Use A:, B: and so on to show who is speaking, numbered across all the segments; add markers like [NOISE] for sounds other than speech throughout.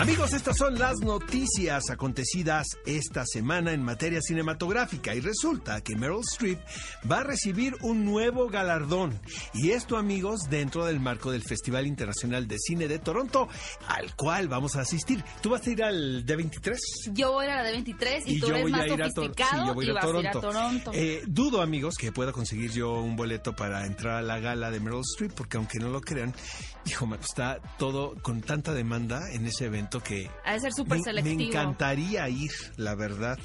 A: Amigos, estas son las noticias acontecidas esta semana en materia cinematográfica y resulta que Meryl Streep va a recibir un nuevo galardón y esto amigos dentro del marco del Festival Internacional de Cine de Toronto al cual vamos a asistir. ¿Tú vas a ir al D23?
B: Yo voy a la D23 y, tú eres más sofisticado
A: sí, yo voy
B: y
A: a
B: vas
A: Toronto.
B: a ir a Toronto.
A: Eh, dudo amigos que pueda conseguir yo un boleto para entrar a la gala de Meryl Streep porque aunque no lo crean, hijo, me está todo con tanta demanda en ese evento que
B: Ha de ser súper
A: me,
B: selectivo.
A: me encantaría ir, la verdad.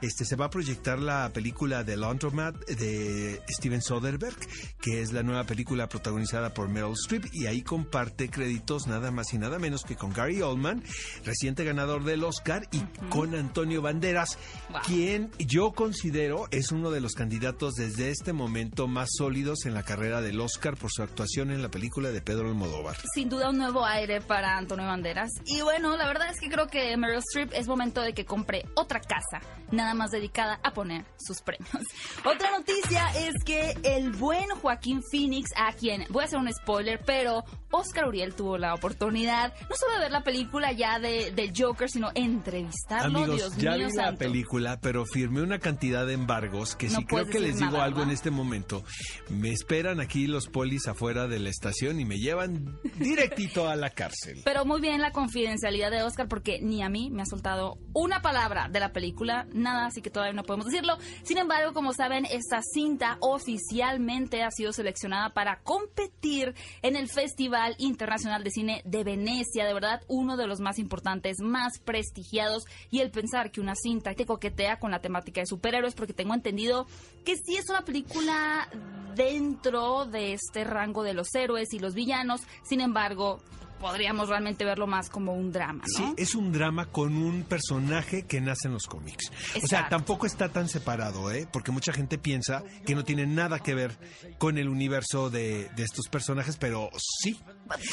A: Este se va a proyectar la película The Laundromat de Steven Soderbergh, que es la nueva película protagonizada por Meryl Streep y ahí comparte créditos nada más y nada menos que con Gary Oldman, reciente ganador del Oscar, y con Antonio Banderas,
B: Wow.
A: quien yo considero es uno de los candidatos desde este momento más sólidos en la carrera del Oscar por su actuación en la película de Pedro Almodóvar.
B: Sin duda un nuevo aire para Antonio Banderas. Y bueno, la verdad es que creo que Meryl Streep es momento de que compre otra casa, nada más dedicada a poner sus premios. [LAUGHS] Otra noticia es que el buen Joaquín Phoenix, a quien voy a hacer un spoiler, pero Oscar Uriel tuvo la oportunidad no solo de ver la película ya de, Joker, sino entrevistarlo.
A: Amigos,
B: Dios
A: ya
B: mío
A: vi la película, pero firmé una cantidad de embargos que
B: No
A: si creo que les digo
B: nada,
A: algo en este momento, me esperan aquí los polis afuera de la estación y me llevan directito a la cárcel.
B: Pero muy bien la confidencialidad de Oscar porque ni a mí me ha soltado una palabra de la película, nada, así que todavía no podemos decirlo. Sin embargo, como saben, esta cinta oficialmente ha sido seleccionada para competir en el Festival Internacional de Cine de Venecia, de verdad uno de los más importantes, más prestigiados y el pensar que una cinta que coquetea con la temática de superhéroes porque tengo entendido que sí es una película dentro de este rango de los héroes y los villanos, sin embargo, podríamos realmente verlo más como un drama, ¿no?
A: Sí, es un drama con un personaje que nace en los cómics. O sea, tampoco está tan separado, ¿eh? Porque mucha gente piensa que no tiene nada que ver con el universo de, de estos personajes, pero sí.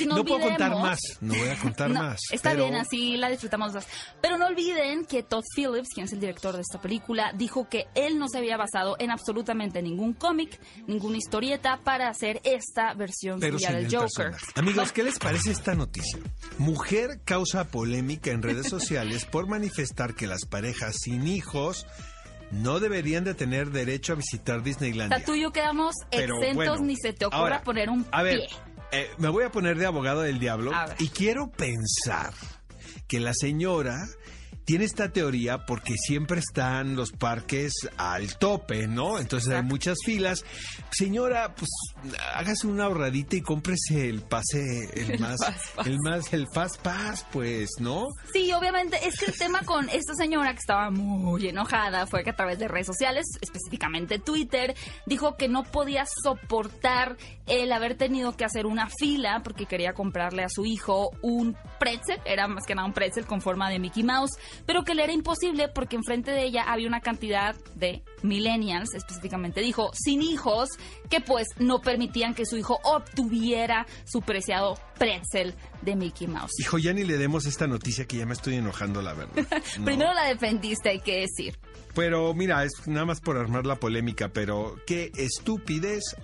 B: No
A: no puedo contar más, no voy a contar [LAUGHS]
B: No,
A: más.
B: Está
A: pero-
B: bien, así la disfrutamos más. Pero no olviden que Todd Phillips, quien es el director de esta película, dijo que él no se había basado en absolutamente ningún cómic, ninguna historieta para hacer esta versión
A: pero
B: suya
A: sin
B: del
A: el
B: Joker.
A: personaje. Amigos, ¿qué les parece esta noticia? Mujer causa polémica en redes sociales por manifestar que las parejas sin hijos no deberían de tener derecho a visitar
B: O
A: Disneylandia.
B: sea, tú y yo quedamos
A: Pero
B: exentos,
A: bueno,
B: ni se te ocurra
A: ahora,
B: poner un
A: A ver,
B: pie.
A: eh, me voy a poner de abogado del diablo y quiero pensar que la señora tiene esta teoría porque siempre están los parques al tope, ¿no? Entonces hay muchas filas. Señora, pues hágase una ahorradita y cómprese el pase, el,
B: El
A: más,
B: Fast Pass.
A: el más, el Fast Pass, pues, ¿no?
B: Sí, obviamente, es que el tema con esta señora que estaba muy enojada fue que a través de redes sociales, específicamente Twitter, dijo que no podía soportar el haber tenido que hacer una fila porque quería comprarle a su hijo un pretzel, era más que nada un pretzel con forma de Mickey Mouse, pero que le era imposible porque enfrente de ella había una cantidad de millennials, específicamente dijo, sin hijos, que pues no permitían que su hijo obtuviera su preciado pretzel de Mickey Mouse.
A: Hijo, ya ni le demos esta noticia que ya me estoy enojando, la verdad. [LAUGHS] ¿no?
B: Primero la defendiste, hay que decir.
A: Pero mira, es nada más por armar la polémica, pero qué estupidez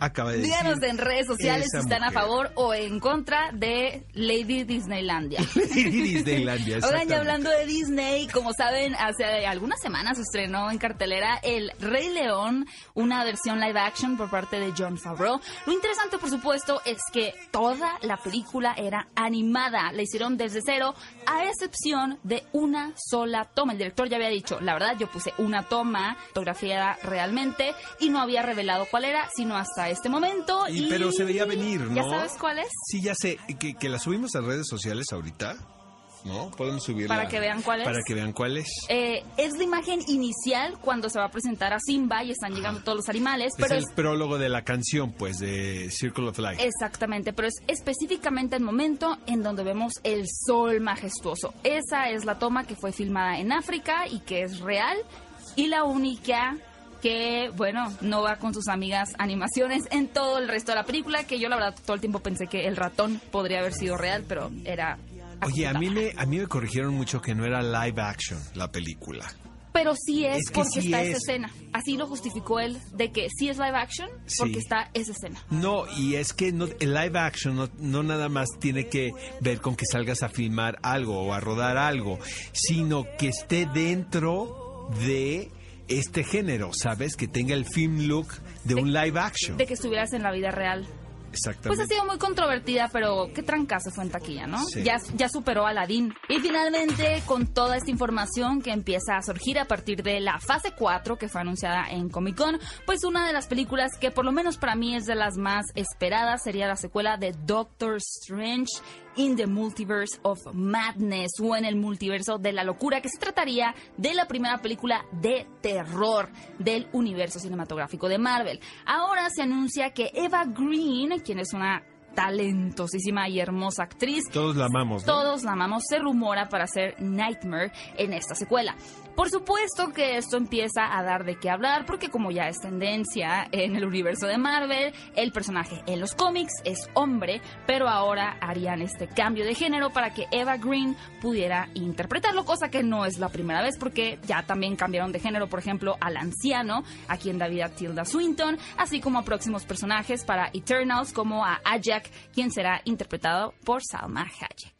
A: acaba de decir.
B: Díganos en redes sociales si están a favor o en contra de Lady Disneylandia. [LAUGHS]
A: Disneylandia, [LAUGHS]
B: Oigan, ya hablando de Disney, como saben, hace algunas semanas se estrenó en cartelera El Rey León, una versión live action por parte de John Favreau. Lo interesante, por supuesto, es que toda la película era animada. La hicieron desde cero, a excepción de una sola toma. El director ya había dicho, la verdad, yo puse una toma fotografiada realmente y no había revelado cuál era, sino hasta este momento.
A: Y- pero se veía venir, ¿no?
B: ¿Ya sabes cuál es?
A: Sí, ya sé, que, que la subimos a redes sociales ahorita, ¿no? Podemos subirla.
B: Para que vean cuál es.
A: Para que vean cuál es.
B: Eh, es la imagen inicial cuando se va a presentar a Simba y están llegando todos los animales,
A: es
B: pero
A: el
B: es
A: prólogo de la canción, pues, de Circle of Life.
B: Exactamente, pero es específicamente el momento en donde vemos el sol majestuoso. Esa es la toma que fue filmada en África y que es real y la única que, bueno, no va con sus amigas animaciones en todo el resto de la película, que yo la verdad todo el tiempo pensé que el ratón podría haber sido real, pero era...
A: Oye, a mí, me, a mí me corrigieron mucho que no era live action la película.
B: Pero sí es,
A: Es que
B: porque
A: sí
B: está
A: es.
B: esa escena. Así lo justificó él, de que sí es live action porque
A: Sí.
B: está esa escena.
A: No, y es que no, el live action no, no nada más tiene que ver con que salgas a filmar algo o a rodar algo, sino que esté dentro de este género, ¿sabes? Que tenga el film look de un live action.
B: De que estuvieras en la vida real. Pues ha
A: Exactamente.
B: sido muy controvertida, pero qué trancazo fue en taquilla, ¿no?
A: Sí.
B: Ya, ya superó a Aladdin. Y finalmente, con toda esta información que empieza a surgir a partir de la fase 4 que fue anunciada en Comic Con, pues una de las películas que por lo menos para mí es de las más esperadas sería la secuela de Doctor Strange in the Multiverse of Madness o en el multiverso de la locura, que se trataría de la primera película de terror del universo cinematográfico de Marvel. Ahora se anuncia que Eva Green, quien es una talentosísima y hermosa actriz,
A: Todos la amamos, ¿no?
B: todos la amamos, se rumora para hacer Nightmare en esta secuela. Por supuesto que esto empieza a dar de qué hablar, porque como ya es tendencia en el universo de Marvel, el personaje en los cómics es hombre, pero ahora harían este cambio de género para que Eva Green pudiera interpretarlo, cosa que no es la primera vez, porque ya también cambiaron de género, por ejemplo, al anciano, a quien da vida Tilda Swinton, así como a próximos personajes para Eternals, como a Ajak, quien será interpretado por Salma Hayek.